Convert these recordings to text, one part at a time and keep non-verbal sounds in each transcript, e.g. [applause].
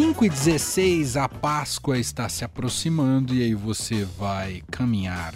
5 e 16, a Páscoa está se aproximando e aí você vai caminhar.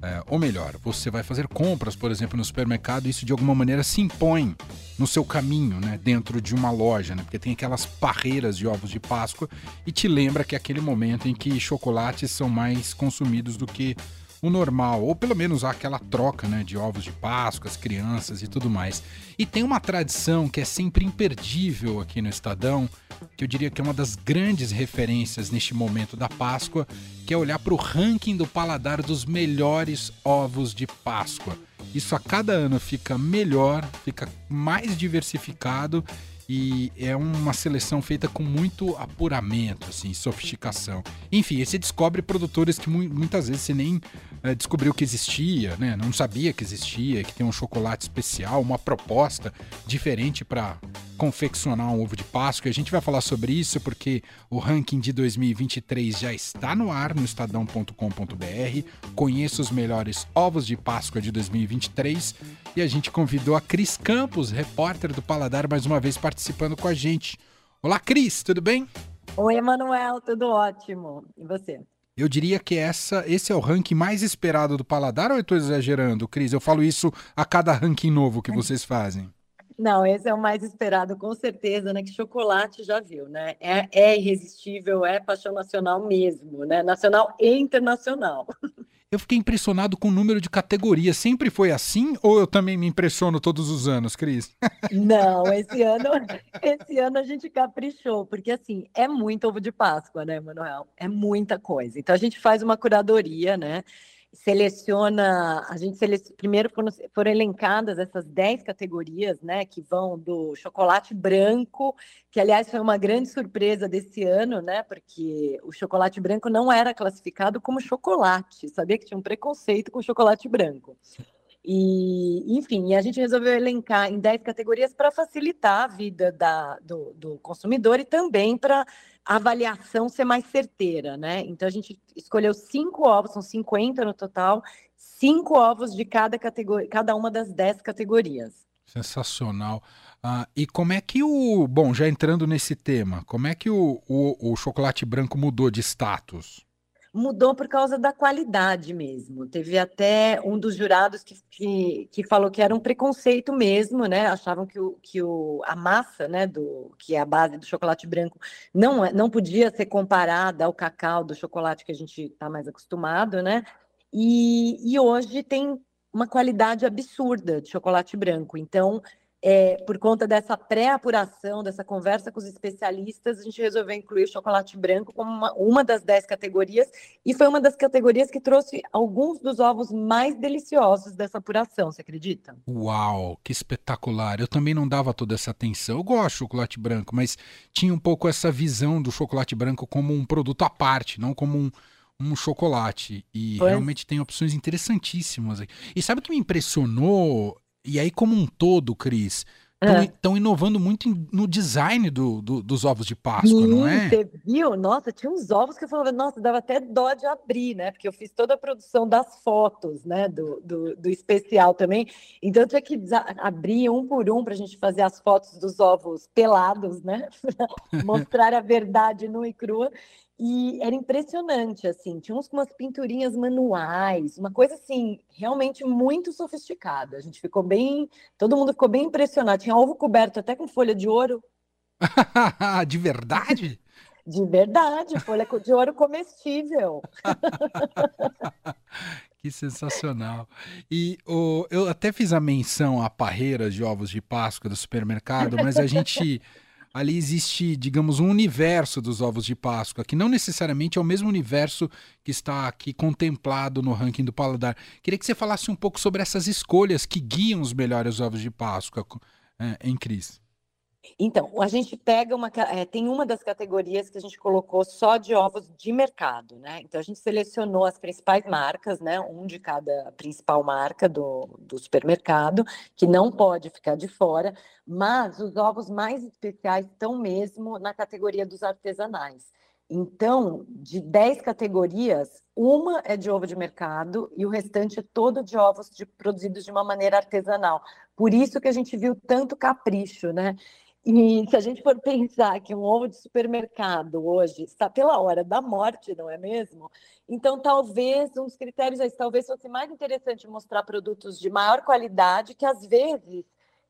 É, ou melhor, você vai fazer compras, por exemplo, no supermercado, e isso de alguma maneira se impõe no seu caminho, né, dentro de uma loja, né, porque tem aquelas parreiras de ovos de Páscoa e te lembra que é aquele momento em que chocolates são mais consumidos do que o normal, ou pelo menos aquela troca né, de ovos de Páscoa, as crianças e tudo mais. E tem uma tradição que é sempre imperdível aqui no Estadão, que eu diria que é uma das grandes referências neste momento da Páscoa, que é olhar para o ranking do paladar dos melhores ovos de Páscoa. Isso a cada ano fica melhor, fica mais diversificado e é uma seleção feita com muito apuramento, assim, sofisticação. Enfim, você descobre produtores que muitas vezes você nem é, descobriu que existia, né? Não sabia que existia, que tem um chocolate especial, uma proposta diferente para confeccionar um ovo de Páscoa. A gente vai falar sobre isso porque o ranking de 2023 já está no ar no estadão.com.br. Conheça os melhores ovos de Páscoa de 2023 e a gente convidou a Cris Campos, repórter do Paladar, mais uma vez participando com a gente. Olá, Cris, tudo bem? Oi, Emanuel, tudo ótimo. E você? Eu diria que essa, esse é o ranking mais esperado do Paladar ou eu estou exagerando, Cris? Eu falo isso a cada ranking novo que [laughs] vocês fazem. Não, esse é o mais esperado, com certeza, né? Que chocolate já viu, né? É, é irresistível, é paixão nacional mesmo, né? Nacional e internacional. Eu fiquei impressionado com o número de categorias. Sempre foi assim ou eu também me impressiono todos os anos, Cris? [laughs] Não, esse ano, esse ano a gente caprichou, porque assim, é muito ovo de Páscoa, né, Manuel? É muita coisa. Então a gente faz uma curadoria, né? Seleciona, a gente seleciona, primeiro foram, foram elencadas essas 10 categorias, né, que vão do chocolate branco, que aliás foi uma grande surpresa desse ano, né, porque o chocolate branco não era classificado como chocolate, sabia que tinha um preconceito com chocolate branco. E, enfim, a gente resolveu elencar em 10 categorias para facilitar a vida da, do, do consumidor e também para a avaliação ser mais certeira, né? Então a gente escolheu cinco ovos, são 50 no total, cinco ovos de cada categoria, cada uma das 10 categorias. Sensacional. Ah, e como é que o. Bom, já entrando nesse tema, como é que o, o, o chocolate branco mudou de status? Mudou por causa da qualidade mesmo. Teve até um dos jurados que, que, que, falou que era um preconceito mesmo, né? Achavam que, o, que o, a massa, né, do, que é a base do chocolate branco, não, é, não podia ser comparada ao cacau do chocolate que a gente está mais acostumado, né? E, e hoje tem uma qualidade absurda de chocolate branco. Então, é, por conta dessa pré-apuração, dessa conversa com os especialistas, a gente resolveu incluir o chocolate branco como uma, uma, das dez categorias, e foi uma das categorias que trouxe alguns dos ovos mais deliciosos dessa apuração, você acredita? Uau, que espetacular! Eu também não dava toda essa atenção. Eu gosto de chocolate branco, mas tinha um pouco essa visão do chocolate branco como um produto à parte, não como um um chocolate. E pois. realmente tem opções interessantíssimas. E sabe o que me impressionou e aí, como um todo, Cris, estão é. inovando muito no design do, do, dos ovos de Páscoa, Sim, não é? Você viu? Nossa, tinha uns ovos que eu falava, nossa, dava até dó de abrir, né? Porque eu fiz toda a produção das fotos, né? Do, do, do especial também. Então eu tinha que abrir um por um para a gente fazer as fotos dos ovos pelados, né? [laughs] Mostrar a verdade nua e crua. E era impressionante, assim, tinha uns com umas pinturinhas manuais, uma coisa assim, realmente muito sofisticada. A gente ficou bem, todo mundo ficou bem impressionado. Tinha ovo coberto até com folha de ouro. [laughs] de verdade? [laughs] De verdade, folha de ouro comestível. [laughs] que sensacional. E eu até fiz a menção a parreiras de ovos de Páscoa do supermercado, mas a gente ali existe, digamos, um universo dos ovos de Páscoa, que não necessariamente é o mesmo universo que está aqui contemplado no ranking do paladar. Queria que você falasse um pouco sobre essas escolhas que guiam os melhores ovos de Páscoa é, em Cris. Então, a gente pega uma. É, tem uma das categorias que a gente colocou só de ovos de mercado, né? Então, a gente selecionou as principais marcas, né? Um de cada principal marca do, do supermercado, que não pode ficar de fora, mas os ovos mais especiais estão mesmo na categoria dos artesanais. Então, de 10 categorias, uma é de ovo de mercado e o restante é todo de ovos de, produzidos de uma maneira artesanal. Por isso que a gente viu tanto capricho, né? E se a gente for pensar que um ovo de supermercado hoje está pela hora da morte, não é mesmo? Então, talvez uns critérios aí, talvez fosse mais interessante mostrar produtos de maior qualidade que às vezes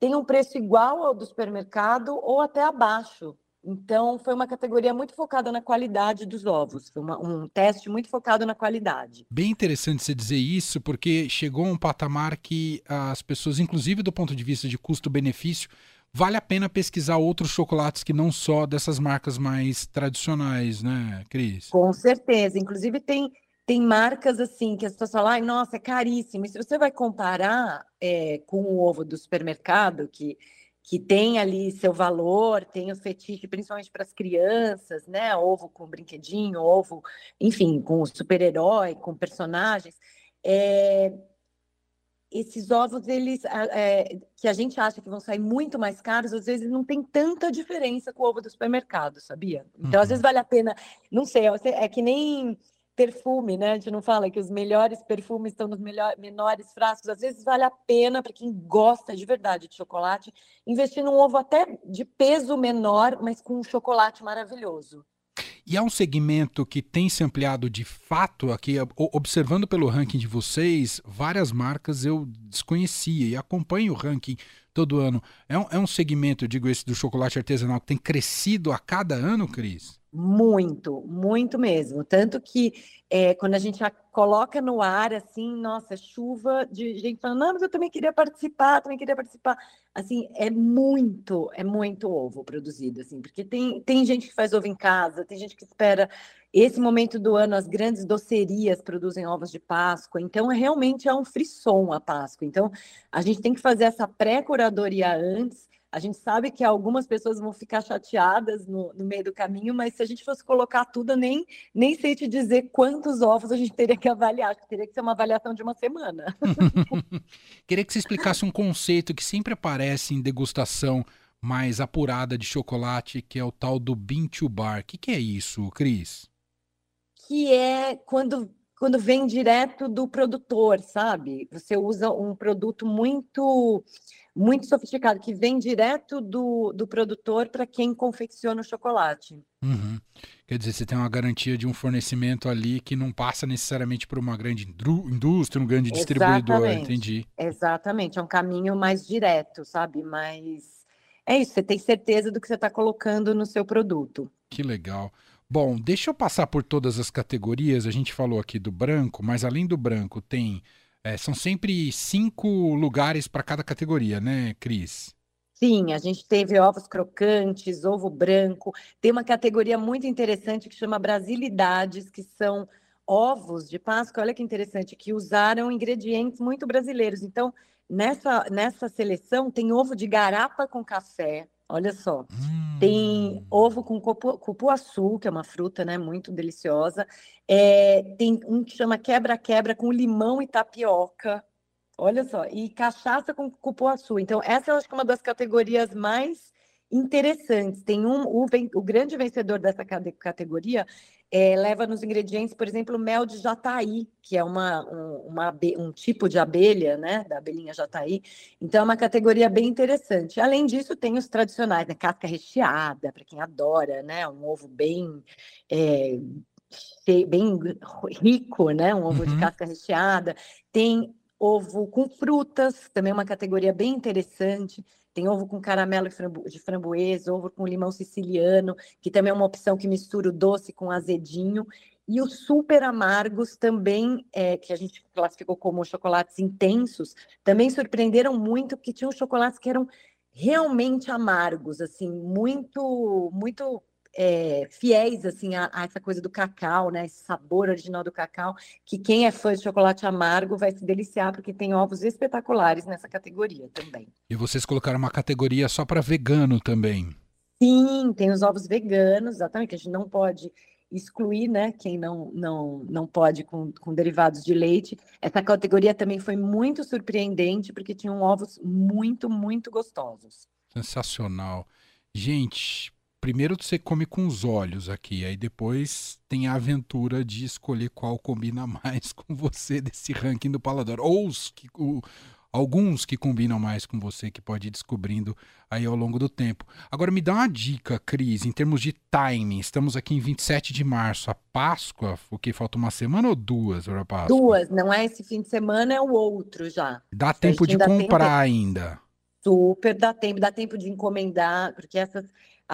tem um preço igual ao do supermercado ou até abaixo. Então, foi uma categoria muito focada na qualidade dos ovos. Foi uma, um teste muito focado na qualidade. Bem interessante você dizer isso, porque chegou a um patamar que as pessoas, inclusive do ponto de vista de custo-benefício, vale a pena pesquisar outros chocolates que não só dessas marcas mais tradicionais, né, Cris? Com certeza. Inclusive, tem, tem marcas assim que as pessoas falam, ai, nossa, é caríssimo. E se você vai comparar é, com o ovo do supermercado, que que tem ali seu valor, tem o fetiche, principalmente para as crianças, né? Ovo com brinquedinho, ovo, enfim, com super-herói, com personagens. É... Esses ovos, eles é, que a gente acha que vão sair muito mais caros, às vezes não tem tanta diferença com o ovo do supermercado, sabia? Então, uhum. às vezes vale a pena, não sei, é que nem perfume, né? A gente não fala que os melhores perfumes estão nos melhor, menores frascos. Às vezes vale a pena para quem gosta de verdade de chocolate investir num ovo até de peso menor, mas com um chocolate maravilhoso. E há um segmento que tem se ampliado de fato aqui, observando pelo ranking de vocês, várias marcas eu desconhecia e acompanho o ranking todo ano. É um, é um segmento, digo esse do chocolate artesanal, que tem crescido a cada ano, Cris? Muito, muito mesmo. Tanto que é, quando a gente coloca no ar, assim, nossa, chuva de gente falando, não, mas eu também queria participar, também queria participar. Assim, é muito, é muito ovo produzido, assim, porque tem, tem gente que faz ovo em casa, tem gente que espera esse momento do ano, as grandes docerias produzem ovos de Páscoa, então é, realmente é um frisson a Páscoa. Então, a gente tem que fazer essa pré-curadoria antes, a gente sabe que algumas pessoas vão ficar chateadas no, no, meio do caminho, mas se a gente fosse colocar tudo, nem, nem sei te dizer quantos ovos a gente teria que avaliar. Acho que teria que ser uma avaliação de uma semana. [laughs] Queria que você explicasse um conceito que sempre aparece em degustação mais apurada de chocolate, que é o tal do bean to bar. O que, que é isso, Cris? Que é quando quando vem direto do produtor, sabe? Você usa um produto muito muito sofisticado, que vem direto do, do produtor para quem confecciona o chocolate. Uhum. Quer dizer, você tem uma garantia de um fornecimento ali que não passa necessariamente por uma grande indústria, um grande distribuidor, entendi. Exatamente, é um caminho mais direto, sabe? Mas é isso, você tem certeza do que você está colocando no seu produto. Que legal. Bom, deixa eu passar por todas as categorias. A gente falou aqui do branco, mas além do branco, tem. É, são sempre cinco lugares para cada categoria, né, Cris? Sim, a gente teve ovos crocantes, ovo branco. Tem uma categoria muito interessante que chama Brasilidades, que são ovos de Páscoa. Olha que interessante, que usaram ingredientes muito brasileiros. Então, nessa, nessa seleção, tem ovo de garapa com café, Olha só, hum. tem ovo com cupu, cupuaçu, que é uma fruta, né, muito deliciosa. É, tem um que chama quebra-quebra com limão e tapioca. Olha só, e cachaça com cupuaçu. Então, essa eu acho que é uma das categorias mais interessantes. Tem um, o, o grande vencedor dessa categoria é, leva nos ingredientes, por exemplo, mel de jataí, que é uma, um, uma, um tipo de abelha, né, da abelhinha jataí. Então, é uma categoria bem interessante. Além disso, tem os tradicionais, né, casca recheada, para quem adora, né, um ovo bem... É, bem rico, né, um ovo uhum. de casca recheada. Tem ovo com frutas, também uma categoria bem interessante. Tem ovo com caramelo de framboesa, ovo com limão siciliano, que também é uma opção que mistura o doce com azedinho. E os super amargos também, é, que a gente classificou como chocolates intensos, também surpreenderam muito, porque tinham chocolates que eram realmente amargos, assim, muito, muito é, fiéis assim a, a, essa coisa do cacau, né? Esse sabor original do cacau, que quem é fã de chocolate amargo vai se deliciar porque tem ovos espetaculares nessa categoria também. E vocês colocaram uma categoria só para vegano também? Sim, tem os ovos veganos, exatamente, que a gente não pode excluir, né, quem não, não, não pode com, com derivados de leite. Essa categoria também foi muito surpreendente, porque tinham ovos muito, muito gostosos. Sensacional. Gente, primeiro você come com os olhos aqui, aí depois tem a aventura de escolher qual combina [laughs] mais com você desse ranking do paladar. Ou os, o, alguns que combinam mais com você, que pode ir descobrindo aí ao longo do tempo. Agora me dá uma dica, Cris, em termos de timing. Estamos aqui em 27 de março. A Páscoa, o que falta uma semana ou duas para Páscoa? Duas, não é esse fim de semana, é o outro já. Dá tempo de comprar ainda. Super dá tempo, dá tempo de encomendar, porque essas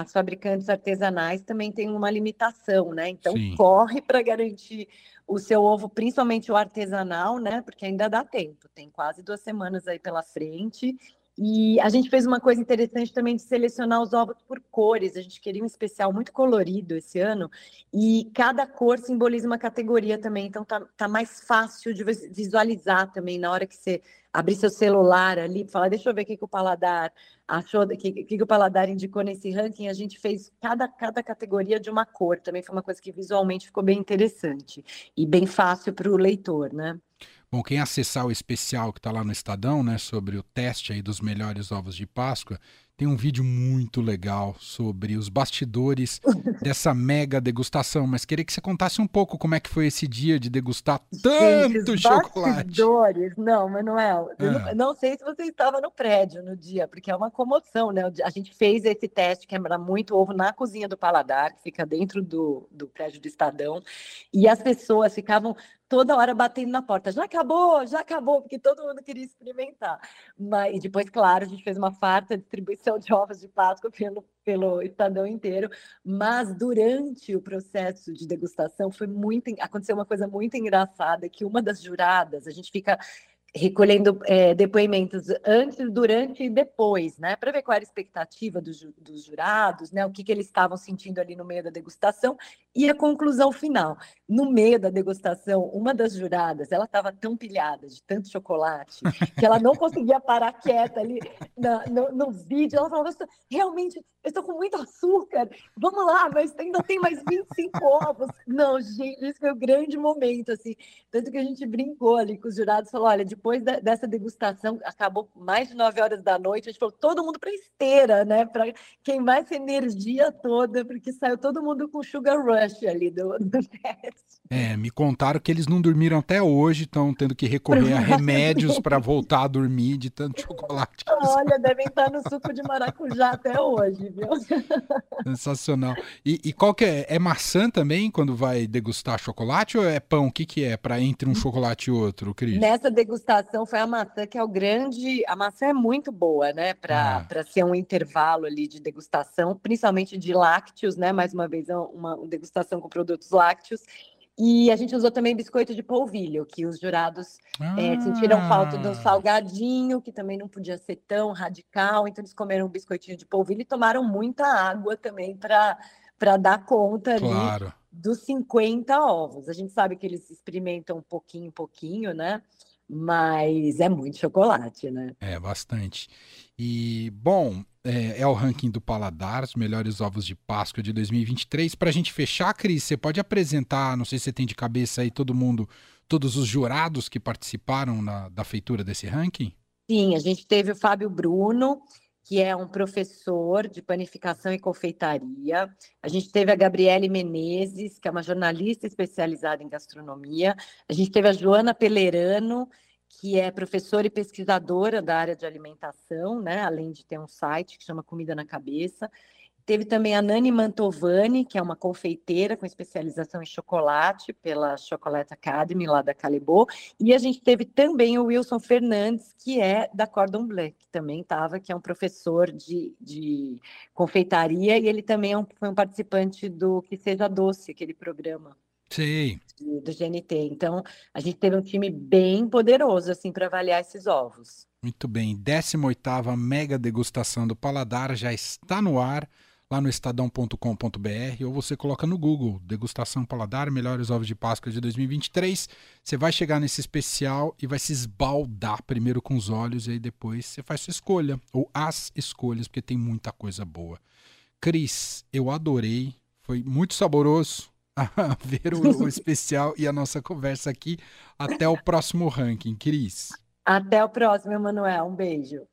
as fabricantes artesanais também têm uma limitação, né? Então Sim. corre para garantir o seu ovo, principalmente o artesanal, né? Porque ainda dá tempo, tem quase duas semanas aí pela frente. E a gente fez uma coisa interessante também de selecionar os ovos por cores. A gente queria um especial muito colorido esse ano, e cada cor simboliza uma categoria também. Então tá, tá mais fácil de visualizar também na hora que você abrir seu celular ali, falar, deixa eu ver o que, que o paladar achou, o que, que, que o paladar indicou nesse ranking. A gente fez cada, cada categoria de uma cor. Também foi uma coisa que visualmente ficou bem interessante e bem fácil para o leitor, né? Bom, quem acessar o especial que está lá no Estadão, né, sobre o teste aí dos melhores ovos de Páscoa, tem um vídeo muito legal sobre os bastidores [laughs] dessa mega degustação. Mas queria que você contasse um pouco como é que foi esse dia de degustar tanto Gente, chocolate. Bastidores, não, Manuel. É. Não, não, sei se você estava no prédio no dia, porque é uma comoção, né? A gente fez esse teste, que era muito ovo, na cozinha do Paladar, que fica dentro do, do prédio do Estadão, e as pessoas ficavam toda hora batendo na porta. Já acabou, já acabou, porque todo mundo queria experimentar. Mas, e depois, claro, a gente fez uma farta distribuição de ovos de Páscoa pelo, pelo Estadão inteiro. Mas durante o processo de degustação foi muito. Aconteceu uma coisa muito engraçada, que uma das juradas, a gente fica recolhendo é, depoimentos antes, durante e depois, né, para ver qual era a expectativa dos, dos jurados, né, o que, que eles estavam sentindo ali no meio da degustação e a conclusão final. No meio da degustação, uma das juradas, ela estava tão pilhada de tanto chocolate que ela não conseguia parar quieta ali na, no, no, vídeo. Ela falava, realmente, eu estou com muito açúcar, vamos lá, mas ainda tem mais 25 ovos. Não, gente, esse foi o um grande momento, assim. Tanto que a gente brincou ali com os jurados, falou, olha, depois da, dessa degustação, acabou mais de 9 horas da noite, a gente falou, todo mundo para esteira, né, para queimar essa energia toda, porque saiu todo mundo com sugar rush ali do, do. É, me contaram que eles não dormiram até hoje, estão tendo que recorrer a remédios para voltar a dormir de tanto chocolate. Olha, devem estar no suco de maracujá até hoje, viu? [laughs] Sensacional. E, e qual que é? É maçã também quando vai degustar chocolate ou é pão? O que, que é para entre um chocolate e outro, Cris? Nessa degustação foi a maçã que é o grande. A maçã é muito boa, né? Para ah. ser um intervalo ali de degustação, principalmente de lácteos, né? Mais uma vez, é uma, degustação com produtos lácteos. E a gente usou também biscoito de polvilho, que os jurados ah. é, sentiram falta do salgadinho, que também não podia ser tão radical. Então, eles comeram um biscoitinho de polvilho e tomaram muita água também para dar conta claro. ali dos 50 ovos. A gente sabe que eles experimentam um pouquinho, pouquinho, né? Mas é muito chocolate, né? É, bastante. E, bom, é, é, o ranking do Paladar, os melhores ovos de Páscoa de 2023. Para a gente fechar, Cris, você pode apresentar, não sei se você tem de cabeça aí todo mundo, todos os jurados que participaram na, da feitura desse ranking? Sim, a gente teve o Fábio Bruno, que é um professor de panificação e confeitaria. A gente teve a Gabriele Menezes, que é uma jornalista especializada em gastronomia. A gente teve a Joana Pelerano, que é professora e pesquisadora da área de alimentação, né? além de ter um site que chama Comida na Cabeça. Teve também a Nani Mantovani, que é uma confeiteira com especialização em chocolate pela Chocolate Academy, lá da Calibô. E a gente teve também o Wilson Fernandes, que é da Cordon Bleu, que também estava, que é um professor de, de confeitaria, e ele também é um, foi um participante do Que Seja Doce, aquele programa. Sim. Do GNT. Então, a gente teve um time bem poderoso, assim, para avaliar esses ovos. Muito bem. 18ª mega degustação do Paladar já está no ar lá no estadão.com.br ou você coloca no Google Degustação Paladar Melhores Ovos de Páscoa de 2023. Você vai chegar nesse especial e vai se esbaldar primeiro com os olhos e aí depois você faz sua escolha ou as escolhas, porque tem muita coisa boa. Cris, eu adorei, foi muito saboroso a [laughs] ver o, o especial e a nossa conversa aqui. Até o próximo ranking, Cris. Até o próximo, Emanuel. Um beijo.